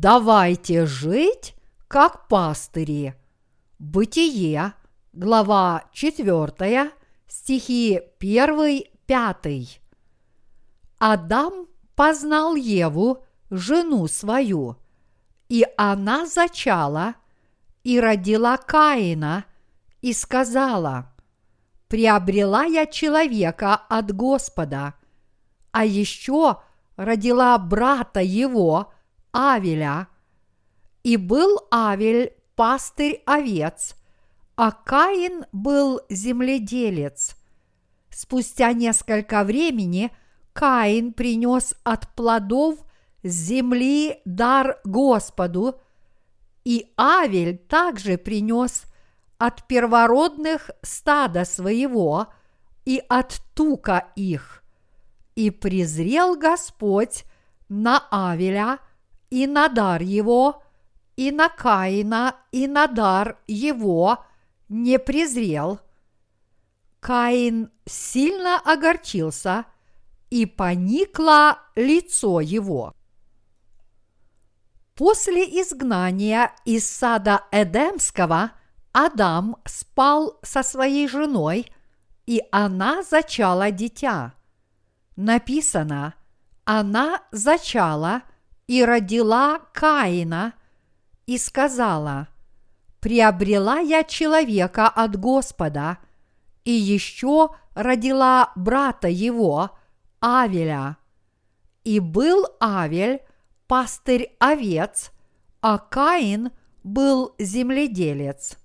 давайте жить, как пастыри. Бытие, глава 4, стихи 1-5. Адам познал Еву, жену свою, и она зачала и родила Каина и сказала, «Приобрела я человека от Господа, а еще родила брата его, Авеля, и был Авель пастырь овец, а Каин был земледелец. Спустя несколько времени Каин принес от плодов земли дар Господу, и Авель также принес от первородных стада своего и от тука их. И презрел Господь на Авеля и на дар его, и на Каина и на дар его не презрел. Каин сильно огорчился, и поникло лицо его. После изгнания из сада Эдемского Адам спал со своей женой, и она зачала дитя. Написано, она зачала и родила Каина и сказала, «Приобрела я человека от Господа, и еще родила брата его, Авеля. И был Авель пастырь овец, а Каин был земледелец.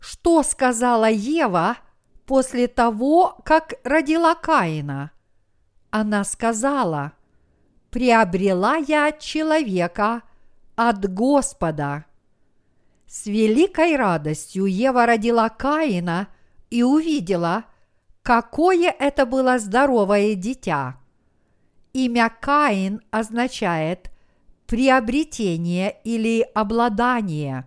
Что сказала Ева после того, как родила Каина? Она сказала, «Приобрела я человека от Господа». С великой радостью Ева родила Каина и увидела, какое это было здоровое дитя – Имя Каин означает приобретение или обладание.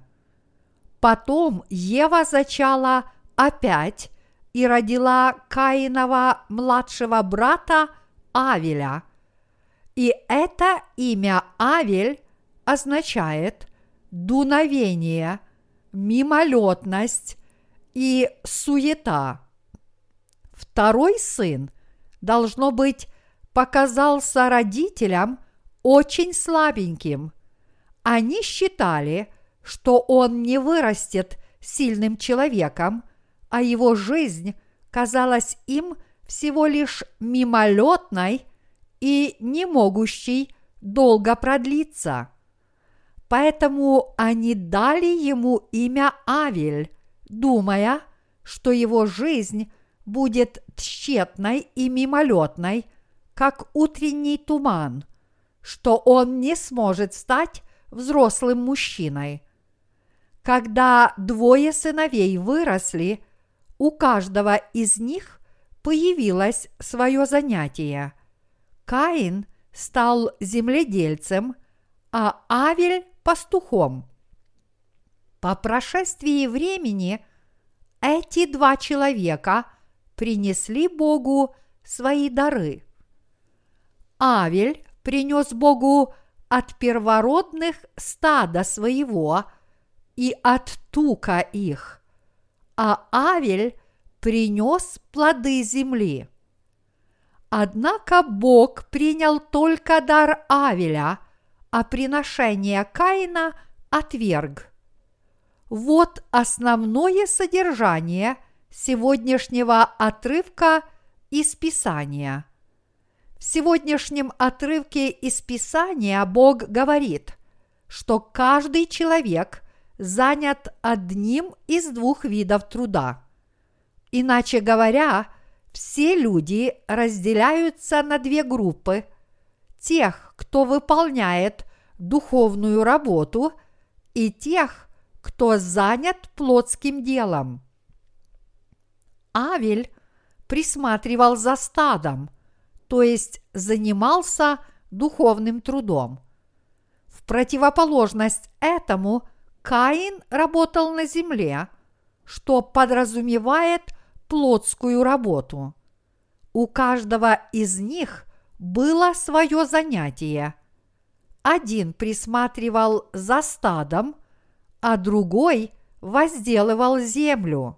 Потом Ева зачала опять и родила Каинова младшего брата Авеля. И это имя Авель означает дуновение, мимолетность и суета. Второй сын должно быть показался родителям очень слабеньким. Они считали, что он не вырастет сильным человеком, а его жизнь казалась им всего лишь мимолетной и не могущей долго продлиться. Поэтому они дали ему имя Авель, думая, что его жизнь будет тщетной и мимолетной – как утренний туман, что он не сможет стать взрослым мужчиной. Когда двое сыновей выросли, у каждого из них появилось свое занятие. Каин стал земледельцем, а Авель – пастухом. По прошествии времени эти два человека принесли Богу свои дары. Авель принес Богу от первородных стада своего и от тука их, а Авель принес плоды земли. Однако Бог принял только дар Авеля, а приношение Каина отверг. Вот основное содержание сегодняшнего отрывка из Писания – в сегодняшнем отрывке из Писания Бог говорит, что каждый человек занят одним из двух видов труда. Иначе говоря, все люди разделяются на две группы – тех, кто выполняет духовную работу, и тех, кто занят плотским делом. Авель присматривал за стадом, то есть занимался духовным трудом. В противоположность этому Каин работал на земле, что подразумевает плотскую работу. У каждого из них было свое занятие. один присматривал за стадом, а другой возделывал землю.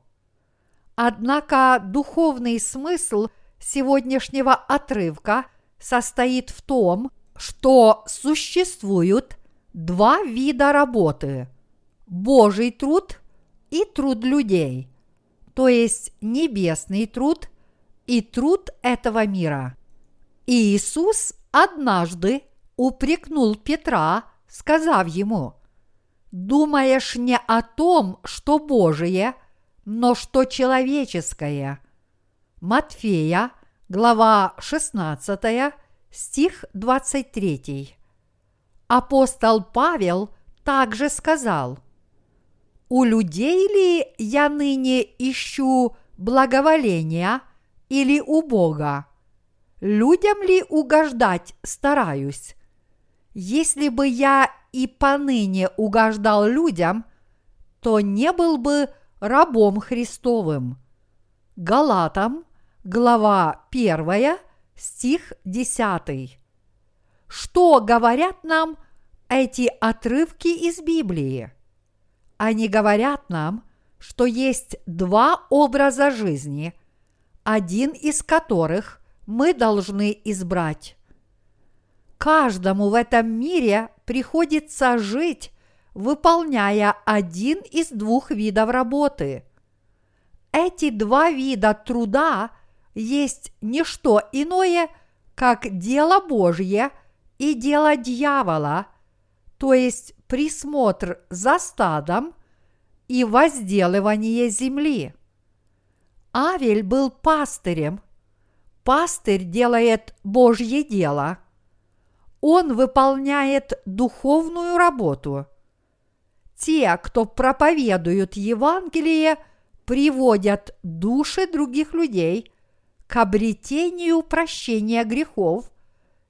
Однако духовный смысл сегодняшнего отрывка состоит в том, что существуют два вида работы – Божий труд и труд людей, то есть небесный труд и труд этого мира. Иисус однажды упрекнул Петра, сказав ему, «Думаешь не о том, что Божие, но что человеческое». Матфея, глава 16, стих 23. Апостол Павел также сказал, «У людей ли я ныне ищу благоволения или у Бога? Людям ли угождать стараюсь? Если бы я и поныне угождал людям, то не был бы рабом Христовым. Галатам, глава 1, стих 10. Что говорят нам эти отрывки из Библии? Они говорят нам, что есть два образа жизни, один из которых мы должны избрать. Каждому в этом мире приходится жить, выполняя один из двух видов работы. Эти два вида труда есть не что иное, как дело Божье и дело дьявола, то есть присмотр за стадом и возделывание земли. Авель был пастырем. Пастырь делает Божье дело – он выполняет духовную работу. Те, кто проповедуют Евангелие, приводят души других людей к обретению прощения грехов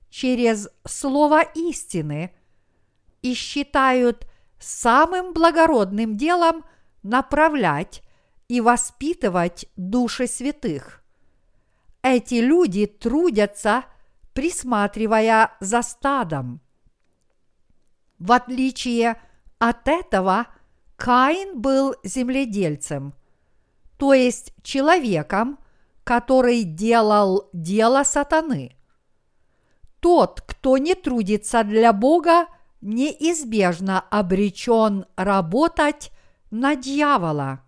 через слово истины и считают самым благородным делом направлять и воспитывать души святых. Эти люди трудятся – присматривая за стадом. В отличие от этого, Каин был земледельцем, то есть человеком, который делал дело сатаны. Тот, кто не трудится для Бога, неизбежно обречен работать на дьявола.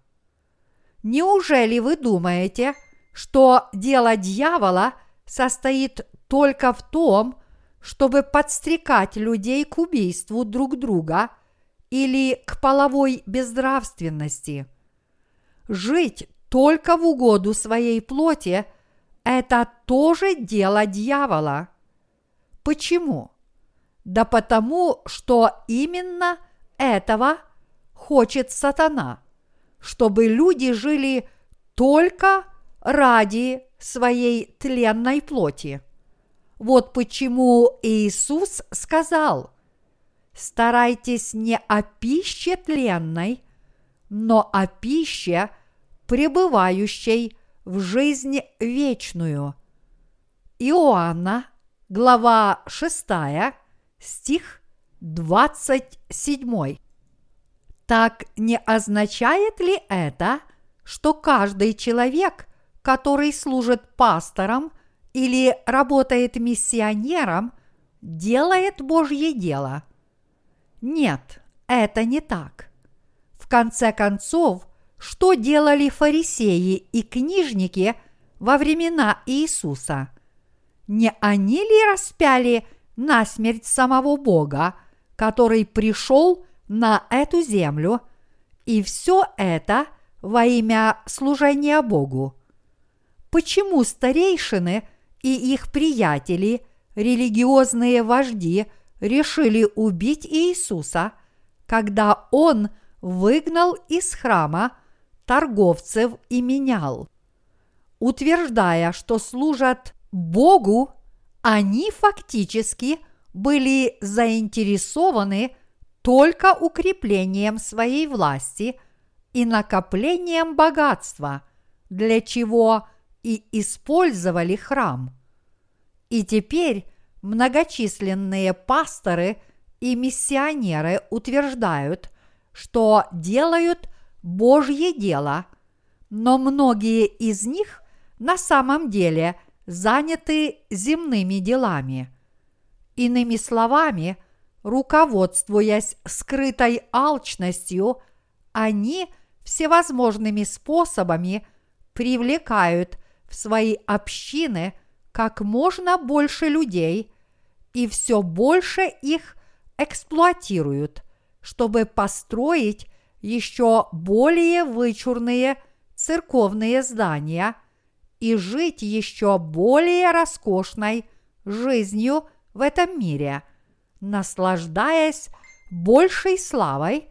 Неужели вы думаете, что дело дьявола состоит только в том, чтобы подстрекать людей к убийству друг друга или к половой безнравственности. Жить только в угоду своей плоти – это тоже дело дьявола. Почему? Да потому, что именно этого хочет сатана, чтобы люди жили только ради своей тленной плоти. Вот почему Иисус сказал, старайтесь не о пище тленной, но о пище, пребывающей в жизнь вечную. Иоанна, глава 6, стих 27. Так не означает ли это, что каждый человек, который служит пастором или работает миссионером, делает Божье дело. Нет, это не так. В конце концов, что делали фарисеи и книжники во времена Иисуса? Не они ли распяли смерть самого Бога, который пришел на эту землю, и все это во имя служения Богу? Почему старейшины – и их приятели, религиозные вожди, решили убить Иисуса, когда он выгнал из храма торговцев и менял. Утверждая, что служат Богу, они фактически были заинтересованы только укреплением своей власти и накоплением богатства, для чего – и использовали храм. И теперь многочисленные пасторы и миссионеры утверждают, что делают Божье дело, но многие из них на самом деле заняты земными делами. Иными словами, руководствуясь скрытой алчностью, они всевозможными способами привлекают в свои общины как можно больше людей и все больше их эксплуатируют, чтобы построить еще более вычурные церковные здания и жить еще более роскошной жизнью в этом мире, наслаждаясь большей славой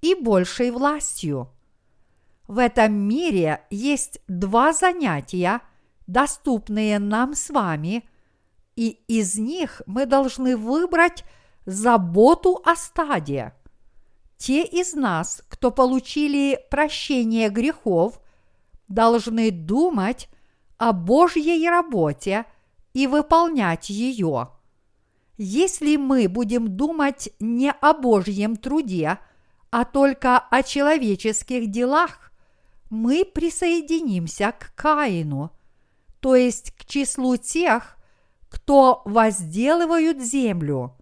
и большей властью. В этом мире есть два занятия, доступные нам с вами, и из них мы должны выбрать заботу о стаде. Те из нас, кто получили прощение грехов, должны думать о Божьей работе и выполнять ее. Если мы будем думать не о Божьем труде, а только о человеческих делах, мы присоединимся к Каину, то есть к числу тех, кто возделывают землю.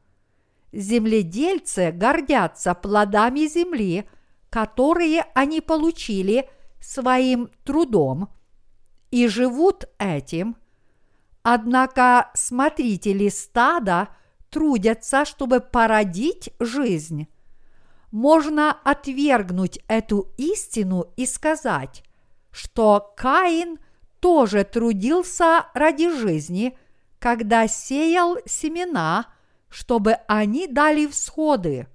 Земледельцы гордятся плодами земли, которые они получили своим трудом, и живут этим. Однако смотрители стада трудятся, чтобы породить жизнь. Можно отвергнуть эту истину и сказать, что Каин тоже трудился ради жизни – когда сеял семена, чтобы они дали всходы.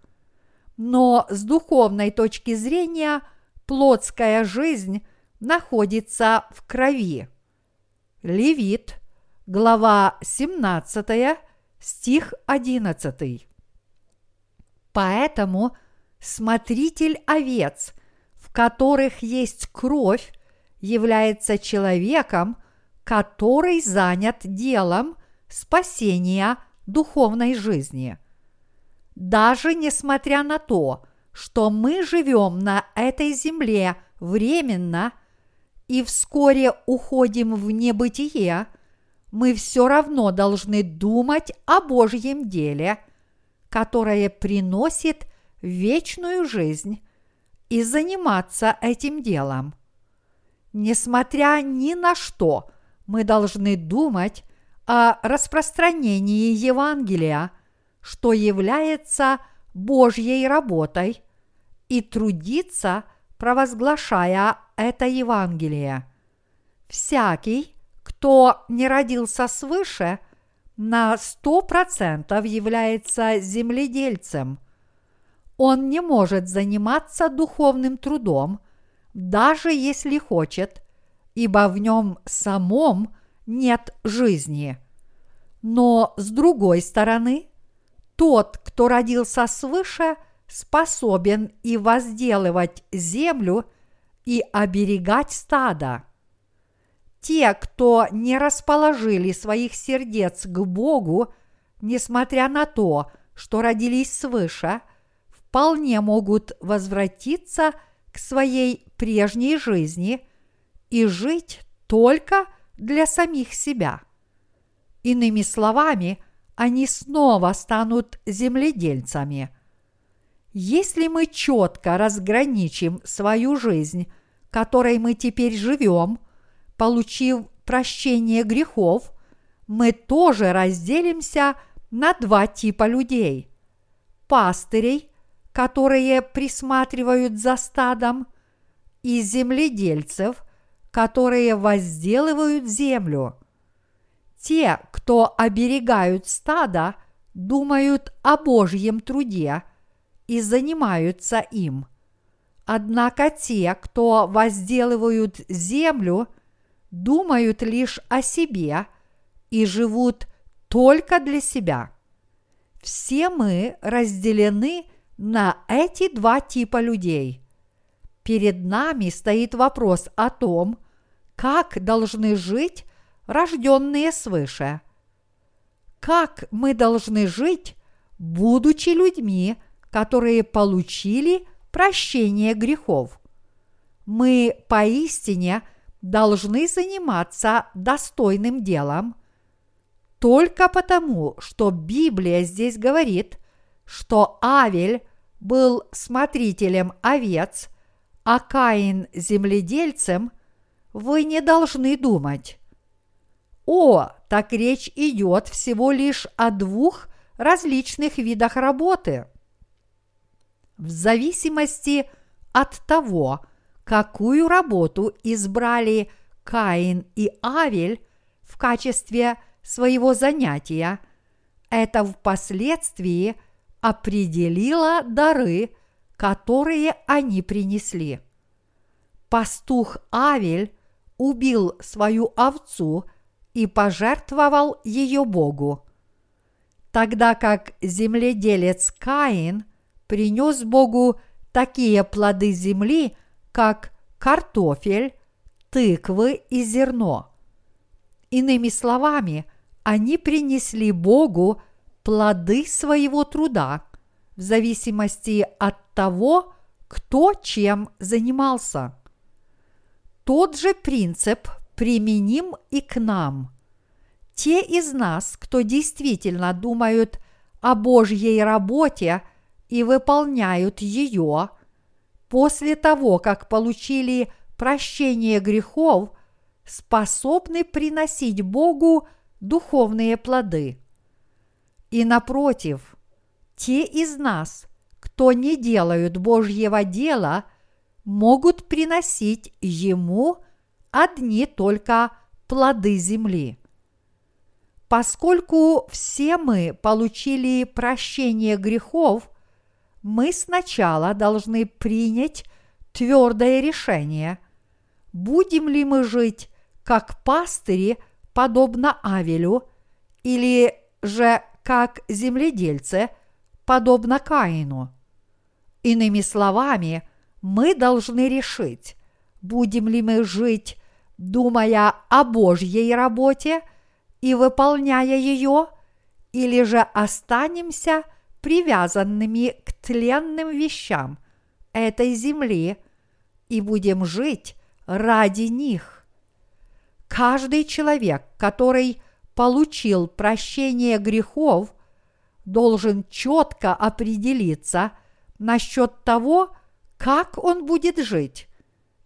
Но с духовной точки зрения плотская жизнь находится в крови. Левит, глава 17, стих 11. Поэтому смотритель овец, в которых есть кровь, является человеком, который занят делом спасения духовной жизни. Даже несмотря на то, что мы живем на этой земле временно и вскоре уходим в небытие, мы все равно должны думать о Божьем деле, которое приносит вечную жизнь, и заниматься этим делом. Несмотря ни на что, мы должны думать о распространении Евангелия, что является Божьей работой, и трудиться, провозглашая это Евангелие. Всякий, кто не родился свыше, на сто процентов является земледельцем. Он не может заниматься духовным трудом, даже если хочет, ибо в нем самом нет жизни. Но с другой стороны, тот, кто родился свыше, способен и возделывать землю, и оберегать стадо. Те, кто не расположили своих сердец к Богу, несмотря на то, что родились свыше, вполне могут возвратиться к своей прежней жизни – и жить только для самих себя. Иными словами, они снова станут земледельцами. Если мы четко разграничим свою жизнь, которой мы теперь живем, получив прощение грехов, мы тоже разделимся на два типа людей. Пастырей, которые присматривают за стадом, и земледельцев – которые возделывают землю. Те, кто оберегают стадо, думают о Божьем труде и занимаются им. Однако те, кто возделывают землю, думают лишь о себе и живут только для себя. Все мы разделены на эти два типа людей. Перед нами стоит вопрос о том, как должны жить рожденные свыше. Как мы должны жить, будучи людьми, которые получили прощение грехов. Мы поистине должны заниматься достойным делом только потому, что Библия здесь говорит, что Авель был смотрителем овец, а Каин – земледельцем, вы не должны думать. О, так речь идет всего лишь о двух различных видах работы. В зависимости от того, какую работу избрали Каин и Авель в качестве своего занятия, это впоследствии определило дары, которые они принесли. Пастух Авель убил свою овцу и пожертвовал ее Богу, тогда как земледелец Каин принес Богу такие плоды земли, как картофель, тыквы и зерно. Иными словами, они принесли Богу плоды своего труда в зависимости от того, кто чем занимался. Тот же принцип применим и к нам. Те из нас, кто действительно думают о Божьей работе и выполняют ее, после того, как получили прощение грехов, способны приносить Богу духовные плоды. И напротив, те из нас, кто не делают Божьего дела, могут приносить Ему одни только плоды земли. Поскольку все мы получили прощение грехов, мы сначала должны принять твердое решение, будем ли мы жить как пастыри, подобно Авелю, или же как земледельцы, подобно Каину. Иными словами, мы должны решить, будем ли мы жить, думая о Божьей работе и выполняя ее, или же останемся привязанными тленным вещам этой земли и будем жить ради них. Каждый человек, который получил прощение грехов, должен четко определиться насчет того, как он будет жить,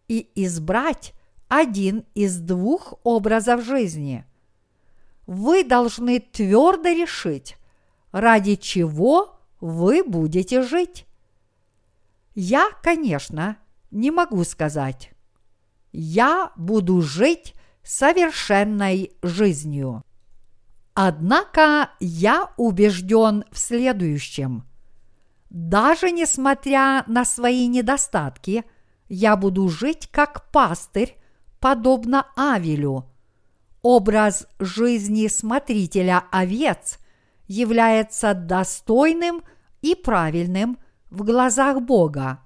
и избрать один из двух образов жизни. Вы должны твердо решить, ради чего вы будете жить. Я, конечно, не могу сказать, я буду жить совершенной жизнью. Однако я убежден в следующем. Даже несмотря на свои недостатки, я буду жить как пастырь, подобно Авелю. Образ жизни смотрителя овец является достойным и правильным в глазах Бога.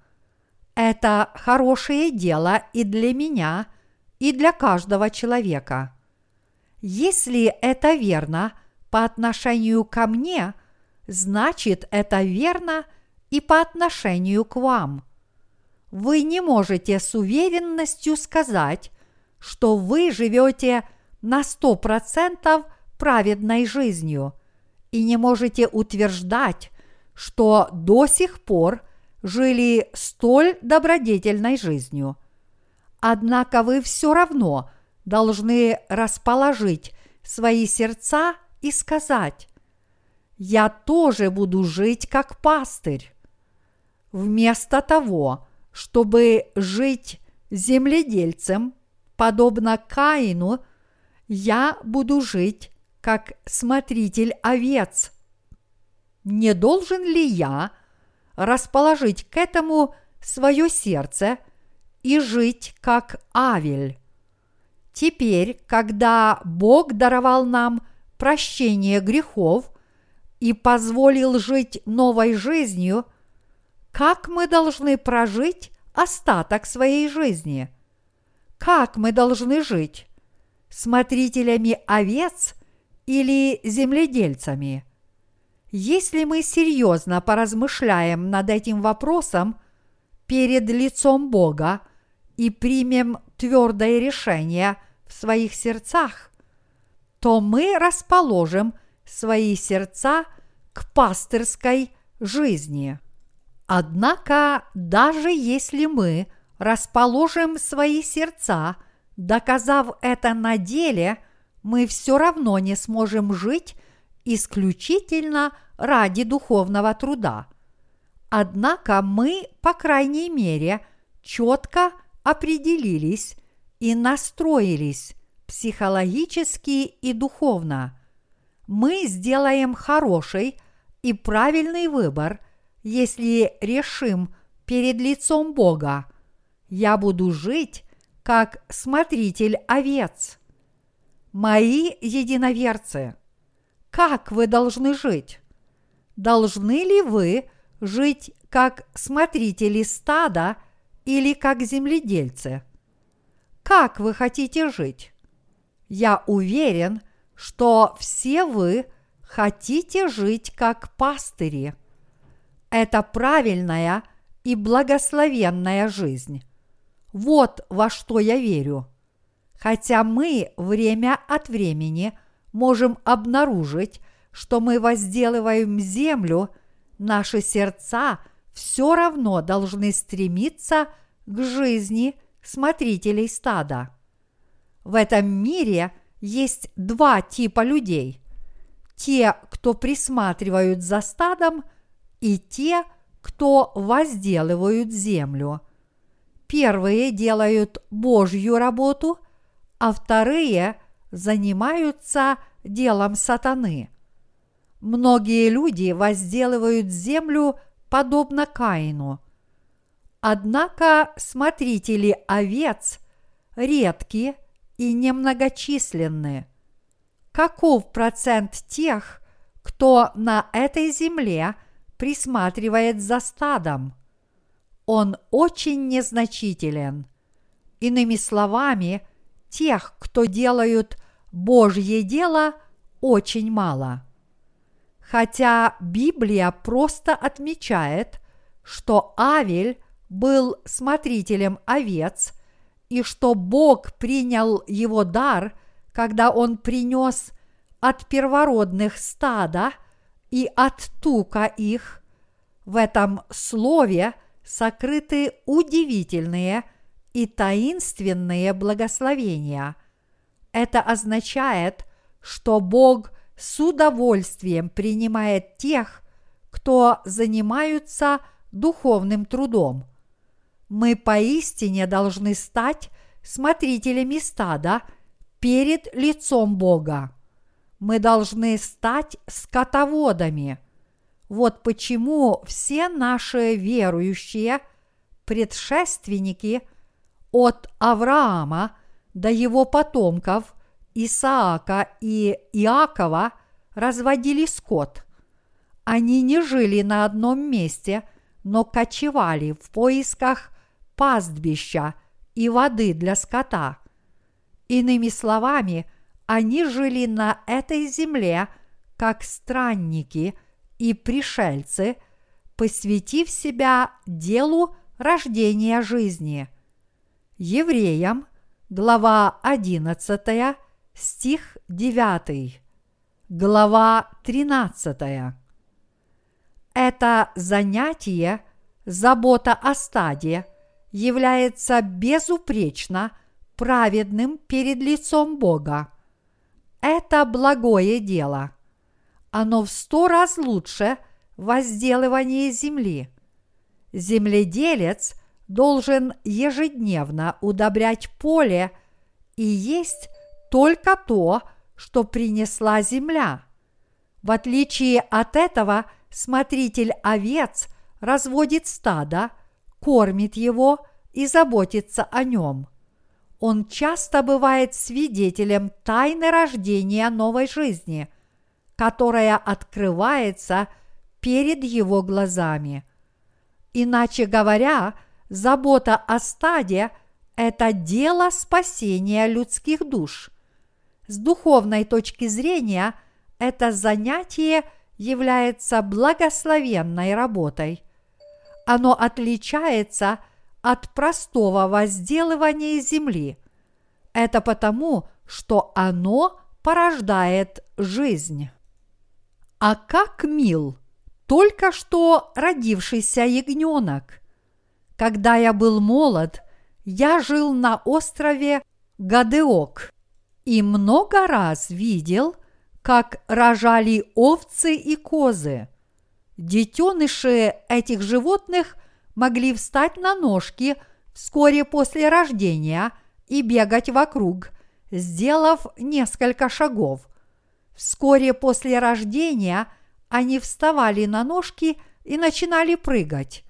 Это хорошее дело и для меня, и для каждого человека. Если это верно по отношению ко мне, значит это верно и по отношению к вам. Вы не можете с уверенностью сказать, что вы живете на сто процентов праведной жизнью и не можете утверждать, что до сих пор жили столь добродетельной жизнью. Однако вы все равно должны расположить свои сердца и сказать, «Я тоже буду жить как пастырь». Вместо того, чтобы жить земледельцем, подобно Каину, я буду жить как смотритель овец. Не должен ли я расположить к этому свое сердце и жить как Авель? Теперь, когда Бог даровал нам прощение грехов и позволил жить новой жизнью, как мы должны прожить остаток своей жизни? Как мы должны жить? Смотрителями овец или земледельцами? Если мы серьезно поразмышляем над этим вопросом перед лицом Бога и примем твердое решение в своих сердцах, то мы расположим свои сердца к пастырской жизни. Однако, даже если мы расположим свои сердца, доказав это на деле, мы все равно не сможем жить исключительно ради духовного труда. Однако мы, по крайней мере, четко определились и настроились психологически и духовно. Мы сделаем хороший и правильный выбор, если решим перед лицом Бога. Я буду жить как смотритель овец. Мои единоверцы – как вы должны жить? Должны ли вы жить как смотрители стада или как земледельцы? Как вы хотите жить? Я уверен, что все вы хотите жить как пастыри. Это правильная и благословенная жизнь. Вот во что я верю. Хотя мы время от времени – можем обнаружить, что мы возделываем землю, наши сердца все равно должны стремиться к жизни смотрителей стада. В этом мире есть два типа людей. Те, кто присматривают за стадом, и те, кто возделывают землю. Первые делают Божью работу, а вторые занимаются делом сатаны. Многие люди возделывают землю подобно Каину. Однако смотрители овец редки и немногочисленны. Каков процент тех, кто на этой земле присматривает за стадом? Он очень незначителен. Иными словами, тех, кто делают Божье дело, очень мало. Хотя Библия просто отмечает, что Авель был смотрителем овец и что Бог принял его дар, когда он принес от первородных стада и от тука их, в этом слове сокрыты удивительные – и таинственные благословения. Это означает, что Бог с удовольствием принимает тех, кто занимаются духовным трудом. Мы поистине должны стать смотрителями стада перед лицом Бога. Мы должны стать скотоводами. Вот почему все наши верующие предшественники – от Авраама до его потомков Исаака и Иакова разводили скот. Они не жили на одном месте, но кочевали в поисках пастбища и воды для скота. Иными словами, они жили на этой земле как странники и пришельцы, посвятив себя делу рождения жизни – Евреям, глава 11, стих 9, глава 13. Это занятие, забота о стаде, является безупречно праведным перед лицом Бога. Это благое дело. Оно в сто раз лучше возделывания земли. Земледелец – должен ежедневно удобрять поле и есть только то, что принесла земля. В отличие от этого, смотритель овец разводит стадо, кормит его и заботится о нем. Он часто бывает свидетелем тайны рождения новой жизни, которая открывается перед его глазами. Иначе говоря, забота о стаде – это дело спасения людских душ. С духовной точки зрения это занятие является благословенной работой. Оно отличается от простого возделывания земли. Это потому, что оно порождает жизнь. А как мил только что родившийся ягненок. Когда я был молод, я жил на острове Гадеок и много раз видел, как рожали овцы и козы. Детеныши этих животных могли встать на ножки вскоре после рождения и бегать вокруг, сделав несколько шагов. Вскоре после рождения они вставали на ножки и начинали прыгать.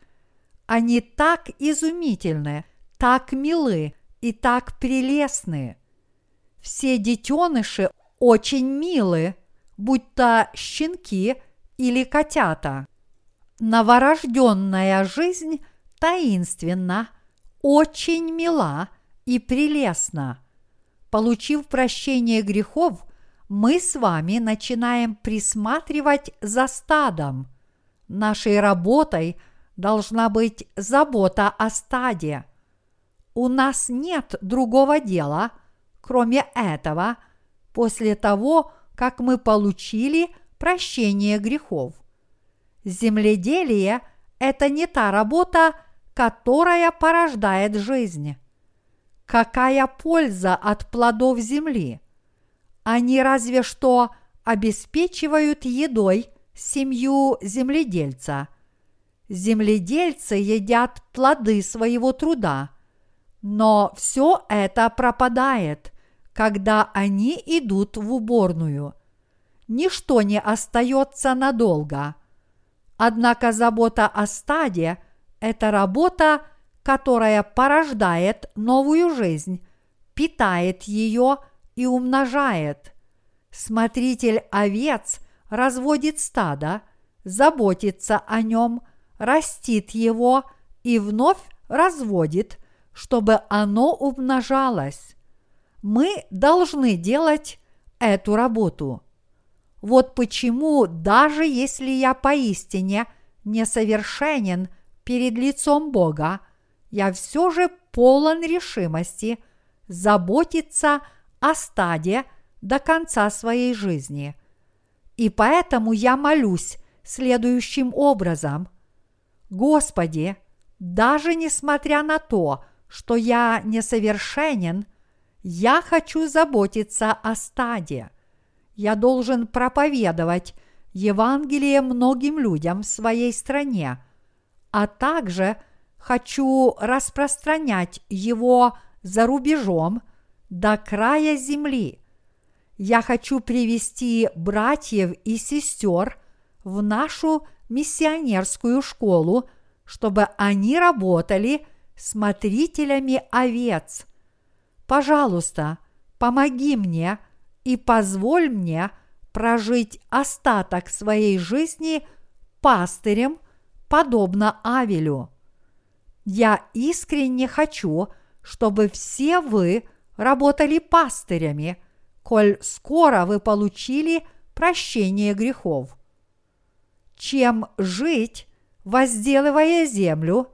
Они так изумительны, так милы и так прелестны. Все детеныши очень милы, будь то щенки или котята. Новорожденная жизнь таинственна, очень мила и прелестна. Получив прощение грехов, мы с вами начинаем присматривать за стадом. Нашей работой должна быть забота о стаде. У нас нет другого дела, кроме этого, после того, как мы получили прощение грехов. Земледелие – это не та работа, которая порождает жизнь. Какая польза от плодов земли? Они разве что обеспечивают едой семью земледельца. Земледельцы едят плоды своего труда, но все это пропадает, когда они идут в уборную. Ничто не остается надолго. Однако забота о стаде – это работа, которая порождает новую жизнь, питает ее и умножает. Смотритель овец разводит стадо, заботится о нем, растит его и вновь разводит, чтобы оно умножалось. Мы должны делать эту работу. Вот почему, даже если я поистине несовершенен перед лицом Бога, я все же полон решимости заботиться о стаде до конца своей жизни. И поэтому я молюсь следующим образом. Господи, даже несмотря на то, что я несовершенен, я хочу заботиться о стаде. Я должен проповедовать Евангелие многим людям в своей стране, а также хочу распространять его за рубежом до края земли. Я хочу привести братьев и сестер в нашу миссионерскую школу, чтобы они работали смотрителями овец. Пожалуйста, помоги мне и позволь мне прожить остаток своей жизни пастырем, подобно Авелю. Я искренне хочу, чтобы все вы работали пастырями, коль скоро вы получили прощение грехов. Чем жить, возделывая землю,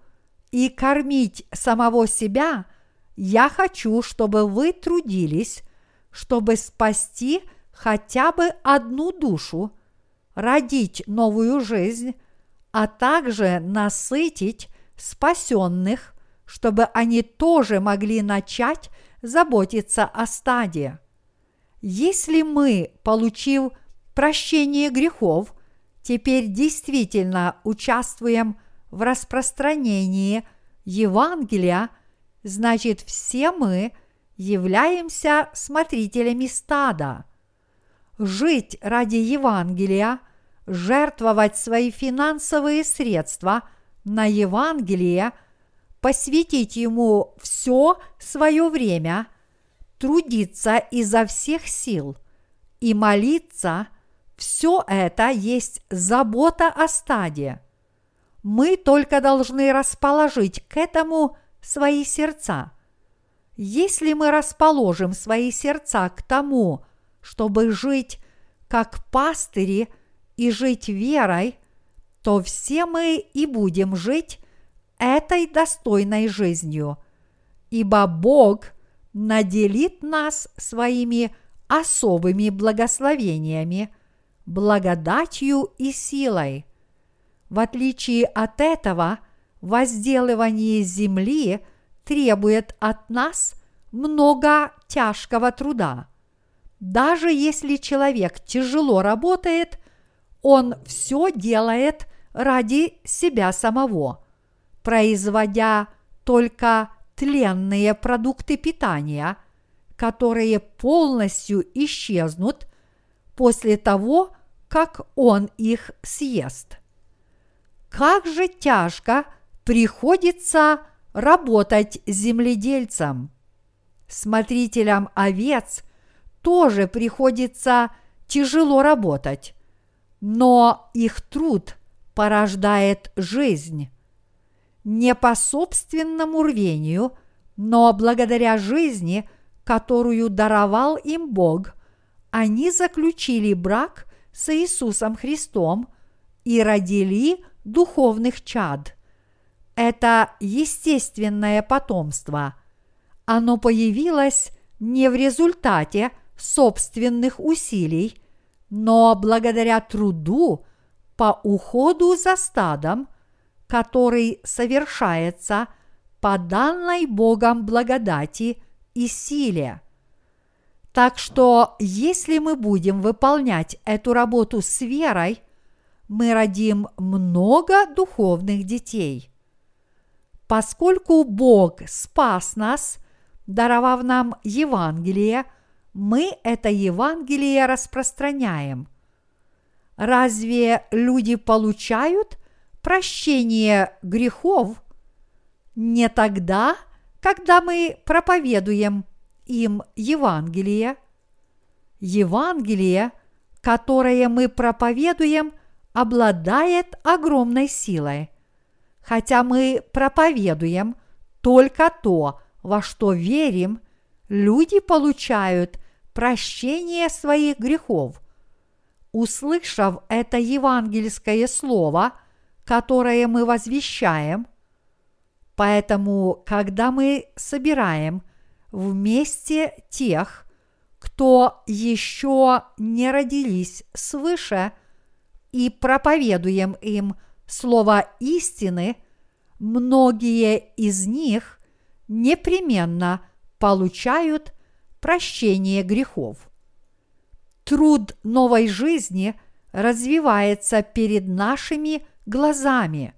и кормить самого себя, я хочу, чтобы вы трудились, чтобы спасти хотя бы одну душу, родить новую жизнь, а также насытить спасенных, чтобы они тоже могли начать заботиться о стаде. Если мы, получив прощение грехов, теперь действительно участвуем в распространении Евангелия, значит все мы являемся смотрителями стада. Жить ради Евангелия, жертвовать свои финансовые средства на Евангелие – посвятить ему все свое время, трудиться изо всех сил и молиться, все это есть забота о стаде. Мы только должны расположить к этому свои сердца. Если мы расположим свои сердца к тому, чтобы жить как пастыри и жить верой, то все мы и будем жить этой достойной жизнью, ибо Бог наделит нас своими особыми благословениями, благодатью и силой. В отличие от этого, возделывание земли требует от нас много тяжкого труда. Даже если человек тяжело работает, он все делает ради себя самого, производя только тленные продукты питания, которые полностью исчезнут после того, как он их съест. Как же тяжко приходится работать земледельцам. Смотрителям овец тоже приходится тяжело работать, но их труд порождает жизнь. Не по собственному рвению, но благодаря жизни, которую даровал им Бог, они заключили брак с Иисусом Христом и родили духовных чад. Это естественное потомство. Оно появилось не в результате собственных усилий, но благодаря труду по уходу за стадом, который совершается по данной Богом благодати и силе – так что, если мы будем выполнять эту работу с верой, мы родим много духовных детей. Поскольку Бог спас нас, даровав нам Евангелие, мы это Евангелие распространяем. Разве люди получают прощение грехов не тогда, когда мы проповедуем им Евангелие. Евангелие, которое мы проповедуем, обладает огромной силой. Хотя мы проповедуем только то, во что верим, люди получают прощение своих грехов. Услышав это евангельское слово, которое мы возвещаем, поэтому, когда мы собираем вместе тех, кто еще не родились свыше, и проповедуем им слово истины, многие из них непременно получают прощение грехов. Труд новой жизни развивается перед нашими глазами,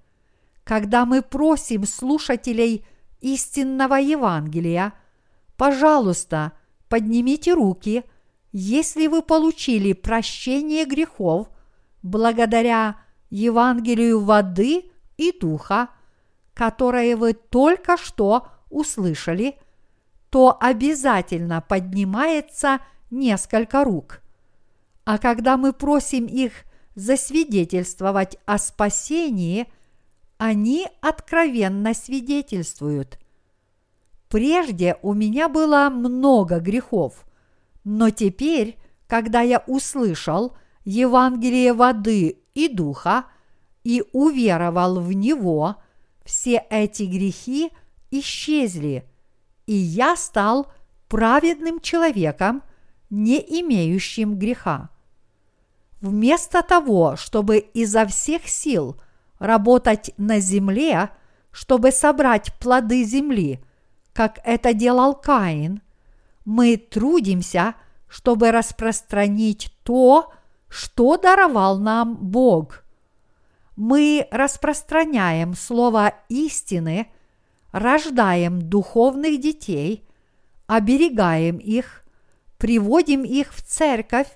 когда мы просим слушателей истинного Евангелия – Пожалуйста, поднимите руки, если вы получили прощение грехов благодаря Евангелию воды и духа, которое вы только что услышали, то обязательно поднимается несколько рук. А когда мы просим их засвидетельствовать о спасении, они откровенно свидетельствуют – Прежде у меня было много грехов, но теперь, когда я услышал Евангелие воды и духа и уверовал в него, все эти грехи исчезли, и я стал праведным человеком, не имеющим греха. Вместо того, чтобы изо всех сил работать на земле, чтобы собрать плоды земли – как это делал Каин, мы трудимся, чтобы распространить то, что даровал нам Бог. Мы распространяем слово истины, рождаем духовных детей, оберегаем их, приводим их в церковь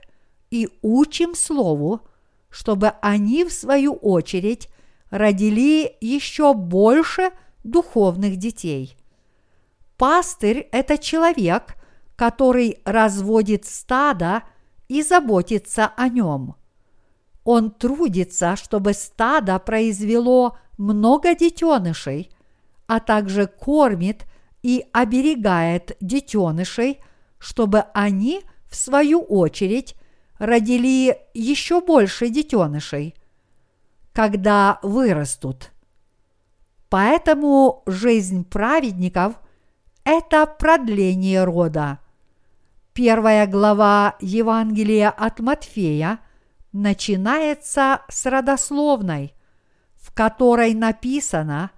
и учим слову, чтобы они, в свою очередь, родили еще больше духовных детей – Пастырь – это человек, который разводит стадо и заботится о нем. Он трудится, чтобы стадо произвело много детенышей, а также кормит и оберегает детенышей, чтобы они, в свою очередь, родили еще больше детенышей, когда вырастут. Поэтому жизнь праведников – это продление рода. Первая глава Евангелия от Матфея начинается с родословной, в которой написано,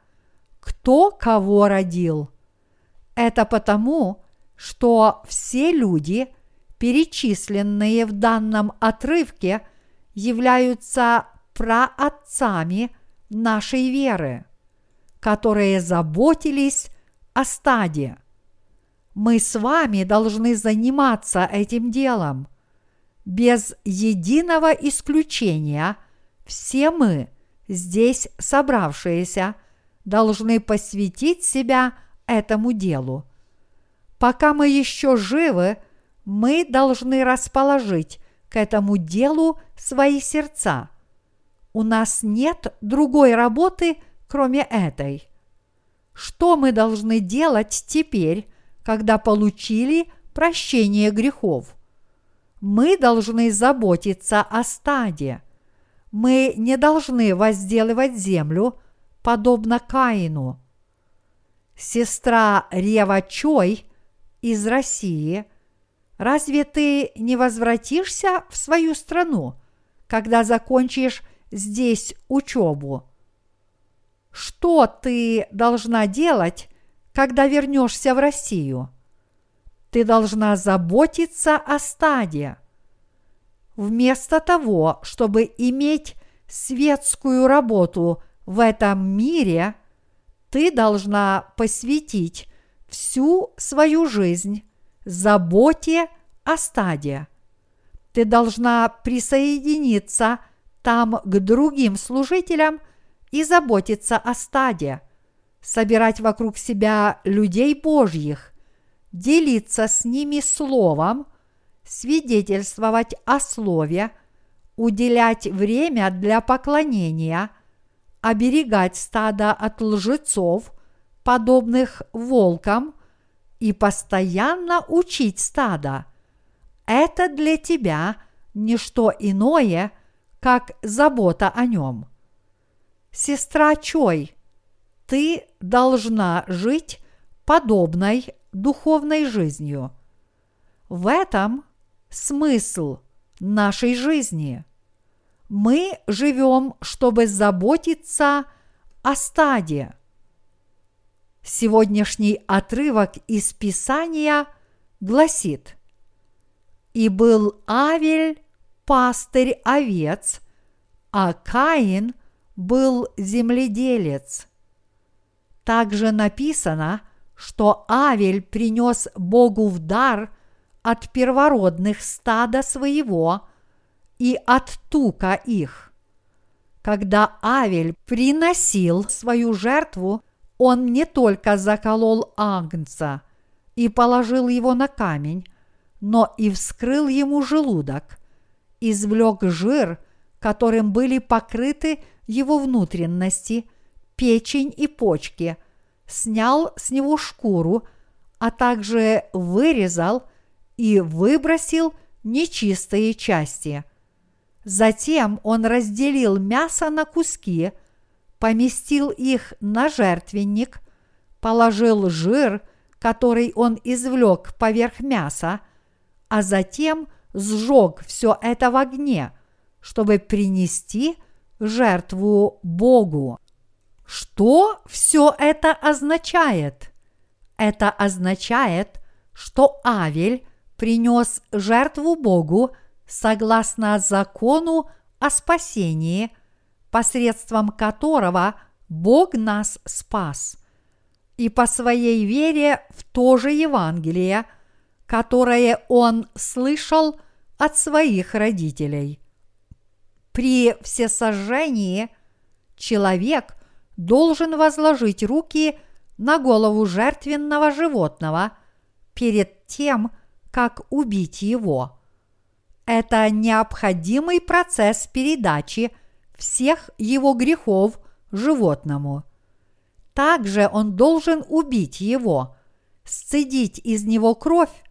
кто кого родил. Это потому, что все люди, перечисленные в данном отрывке, являются праотцами нашей веры, которые заботились о стаде – мы с вами должны заниматься этим делом. Без единого исключения все мы, здесь собравшиеся, должны посвятить себя этому делу. Пока мы еще живы, мы должны расположить к этому делу свои сердца. У нас нет другой работы, кроме этой. Что мы должны делать теперь, когда получили прощение грехов. Мы должны заботиться о стаде. Мы не должны возделывать землю, подобно Каину. Сестра Рева Чой из России, разве ты не возвратишься в свою страну, когда закончишь здесь учебу? Что ты должна делать, когда вернешься в Россию. Ты должна заботиться о стаде. Вместо того, чтобы иметь светскую работу в этом мире, ты должна посвятить всю свою жизнь заботе о стаде. Ты должна присоединиться там к другим служителям и заботиться о стаде – собирать вокруг себя людей Божьих, делиться с ними словом, свидетельствовать о слове, уделять время для поклонения, оберегать стадо от лжецов, подобных волкам, и постоянно учить стадо. Это для тебя не что иное, как забота о нем. Сестра Чой, ты должна жить подобной духовной жизнью. В этом смысл нашей жизни. Мы живем, чтобы заботиться о стаде. Сегодняшний отрывок из Писания гласит «И был Авель пастырь овец, а Каин был земледелец». Также написано, что Авель принес Богу в дар от первородных стада своего и от тука их. Когда Авель приносил свою жертву, он не только заколол агнца и положил его на камень, но и вскрыл ему желудок, извлек жир, которым были покрыты его внутренности – печень и почки, снял с него шкуру, а также вырезал и выбросил нечистые части. Затем он разделил мясо на куски, поместил их на жертвенник, положил жир, который он извлек поверх мяса, а затем сжег все это в огне, чтобы принести жертву Богу. Что все это означает? Это означает, что Авель принес жертву Богу согласно закону о спасении, посредством которого Бог нас спас, и по своей вере в то же Евангелие, которое он слышал от своих родителей. При всесожжении человек – должен возложить руки на голову жертвенного животного перед тем, как убить его. Это необходимый процесс передачи всех его грехов животному. Также он должен убить его, сцедить из него кровь,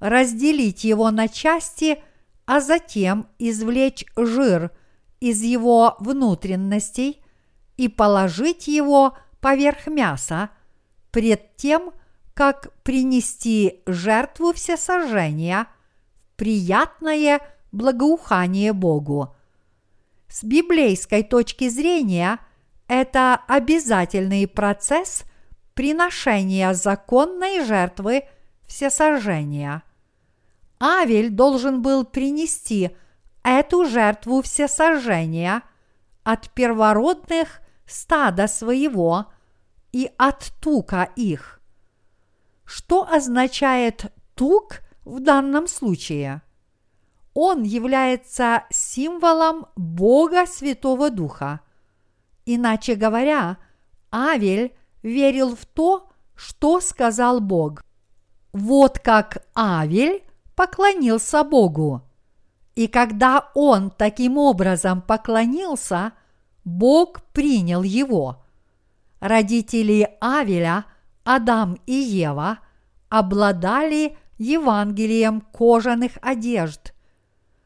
разделить его на части, а затем извлечь жир из его внутренностей и положить его поверх мяса пред тем, как принести жертву всесожжения в приятное благоухание Богу. С библейской точки зрения это обязательный процесс приношения законной жертвы всесожжения. Авель должен был принести эту жертву всесожжения от первородных стада своего и от тука их. Что означает тук в данном случае? Он является символом Бога Святого Духа. Иначе говоря, Авель верил в то, что сказал Бог. Вот как Авель поклонился Богу. И когда он таким образом поклонился, Бог принял его. Родители Авеля, Адам и Ева, обладали Евангелием кожаных одежд.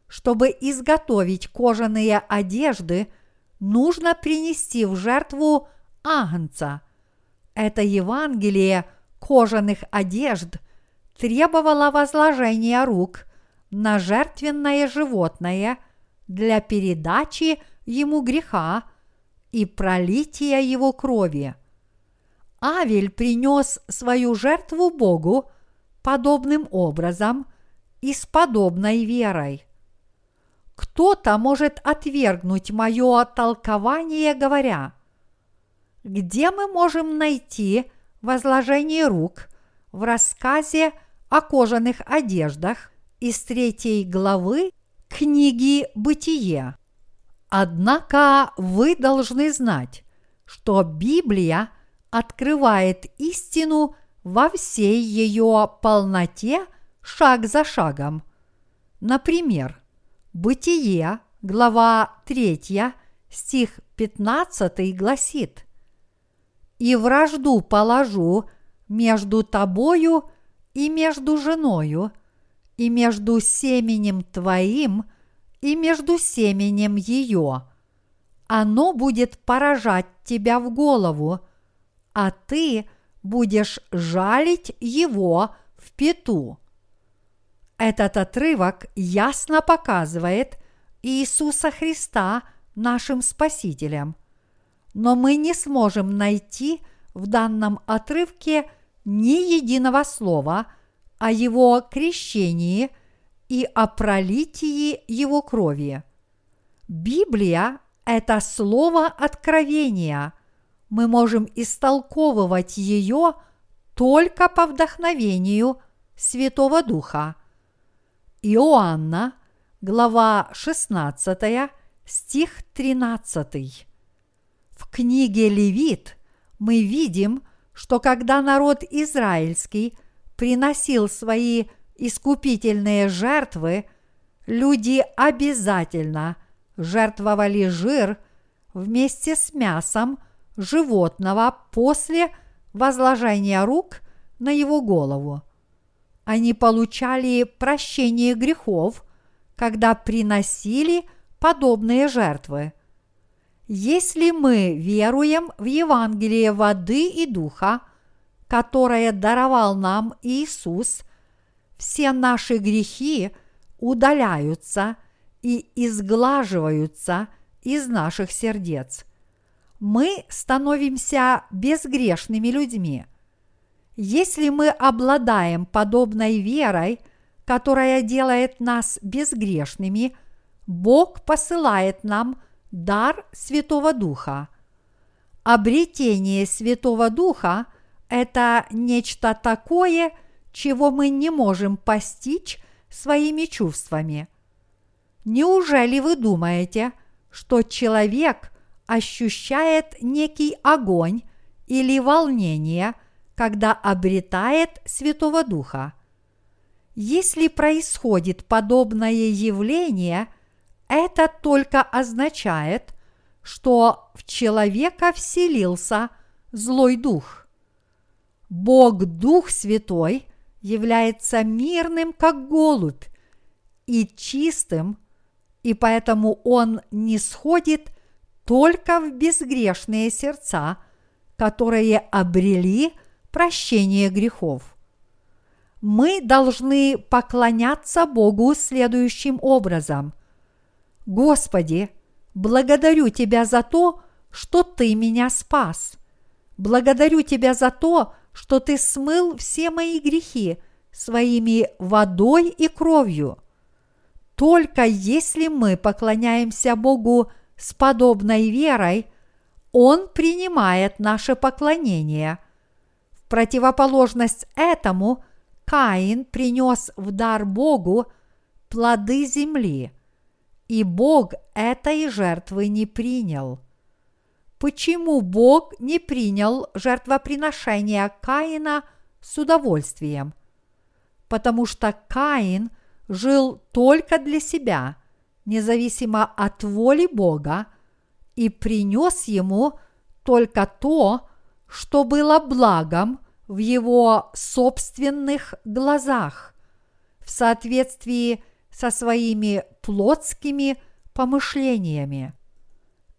Чтобы изготовить кожаные одежды, нужно принести в жертву агнца. Это Евангелие кожаных одежд требовало возложения рук на жертвенное животное для передачи ему греха и пролития его крови. Авель принес свою жертву Богу подобным образом и с подобной верой. Кто-то может отвергнуть мое толкование, говоря, где мы можем найти возложение рук в рассказе о кожаных одеждах из третьей главы книги «Бытие». Однако вы должны знать, что Библия открывает истину во всей ее полноте шаг за шагом. Например, Бытие, глава 3, стих 15 гласит «И вражду положу между тобою и между женою, и между семенем твоим и между семенем ее. Оно будет поражать тебя в голову, а ты будешь жалить его в пету. Этот отрывок ясно показывает Иисуса Христа нашим Спасителем. Но мы не сможем найти в данном отрывке ни единого слова о его крещении и о пролитии его крови. Библия – это слово откровения. Мы можем истолковывать ее только по вдохновению Святого Духа – Иоанна, глава 16, стих 13. В книге Левит мы видим, что когда народ израильский приносил свои искупительные жертвы, люди обязательно жертвовали жир вместе с мясом животного после возложения рук на его голову – они получали прощение грехов, когда приносили подобные жертвы. Если мы веруем в Евангелие воды и духа, которое даровал нам Иисус, все наши грехи удаляются и изглаживаются из наших сердец. Мы становимся безгрешными людьми – если мы обладаем подобной верой, которая делает нас безгрешными, Бог посылает нам дар Святого Духа. Обретение Святого Духа – это нечто такое, чего мы не можем постичь своими чувствами. Неужели вы думаете, что человек ощущает некий огонь или волнение – когда обретает Святого Духа. Если происходит подобное явление, это только означает, что в человека вселился злой дух. Бог Дух Святой является мирным, как голубь, и чистым, и поэтому Он не сходит только в безгрешные сердца, которые обрели прощение грехов. Мы должны поклоняться Богу следующим образом. Господи, благодарю Тебя за то, что Ты меня спас. Благодарю Тебя за то, что Ты смыл все мои грехи своими водой и кровью. Только если мы поклоняемся Богу с подобной верой, Он принимает наше поклонение. В противоположность этому Каин принес в дар Богу плоды земли, и Бог этой жертвы не принял. Почему Бог не принял жертвоприношения Каина с удовольствием? Потому что Каин жил только для себя – независимо от воли Бога, и принес ему только то, что было благом в его собственных глазах, в соответствии со своими плотскими помышлениями.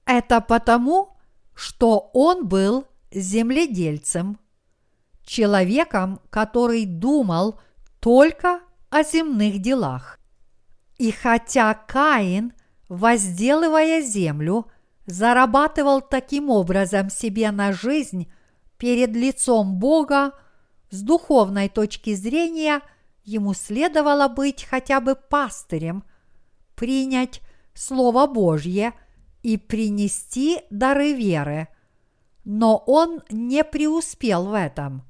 Это потому, что он был земледельцем, человеком, который думал только о земных делах. И хотя Каин, возделывая землю, зарабатывал таким образом себе на жизнь перед лицом Бога, с духовной точки зрения ему следовало быть хотя бы пастырем, принять Слово Божье и принести дары веры. Но он не преуспел в этом.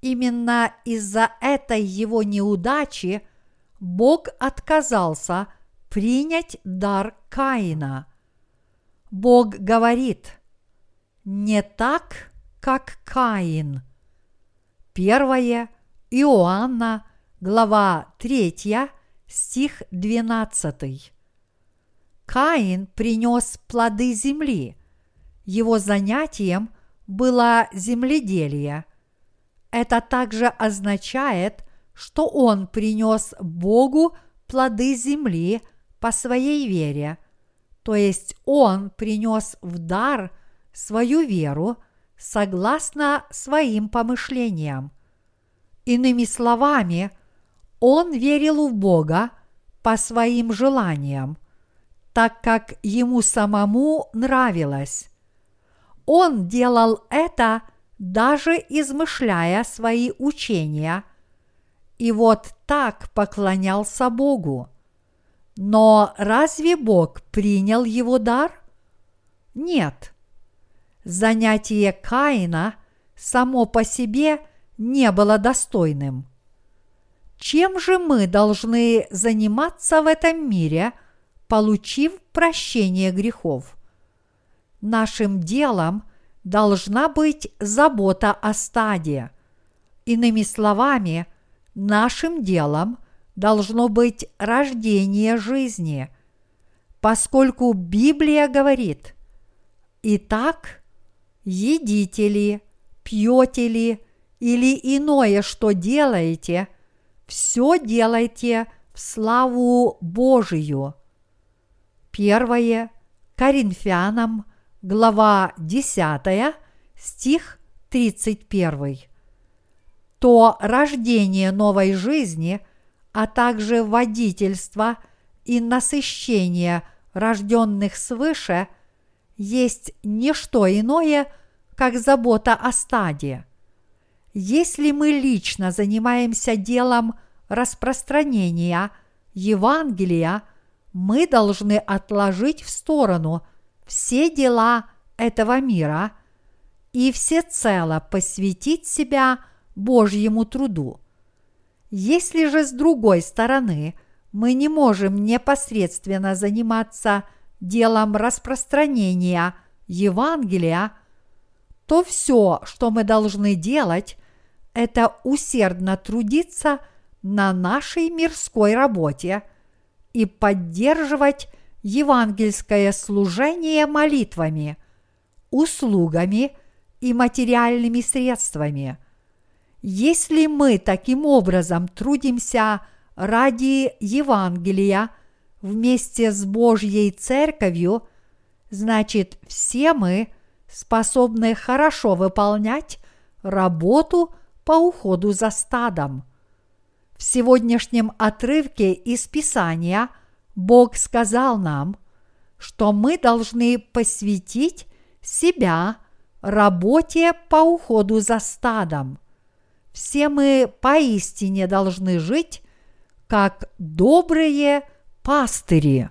Именно из-за этой его неудачи – Бог отказался принять дар Каина. Бог говорит, не так, как Каин. Первое Иоанна, глава 3, стих 12. Каин принес плоды земли. Его занятием было земледелие. Это также означает, что он принес Богу плоды земли по своей вере, то есть он принес в дар свою веру согласно своим помышлениям. Иными словами, он верил в Бога по своим желаниям, так как ему самому нравилось. Он делал это, даже измышляя свои учения – и вот так поклонялся Богу. Но разве Бог принял его дар? Нет. Занятие Каина само по себе не было достойным. Чем же мы должны заниматься в этом мире, получив прощение грехов? Нашим делом должна быть забота о стаде. Иными словами – нашим делом должно быть рождение жизни, поскольку Библия говорит, «Итак, едите ли, пьете ли или иное, что делаете, все делайте в славу Божию». Первое Коринфянам, глава 10, стих 31 то рождение новой жизни, а также водительство и насыщение рожденных свыше есть не что иное, как забота о стаде. Если мы лично занимаемся делом распространения Евангелия, мы должны отложить в сторону все дела этого мира и всецело посвятить себя – Божьему труду. Если же с другой стороны мы не можем непосредственно заниматься делом распространения Евангелия, то все, что мы должны делать, это усердно трудиться на нашей мирской работе и поддерживать евангельское служение молитвами, услугами и материальными средствами – если мы таким образом трудимся ради Евангелия вместе с Божьей Церковью, значит все мы способны хорошо выполнять работу по уходу за стадом. В сегодняшнем отрывке из Писания Бог сказал нам, что мы должны посвятить себя работе по уходу за стадом. Все мы поистине должны жить как добрые пастыри.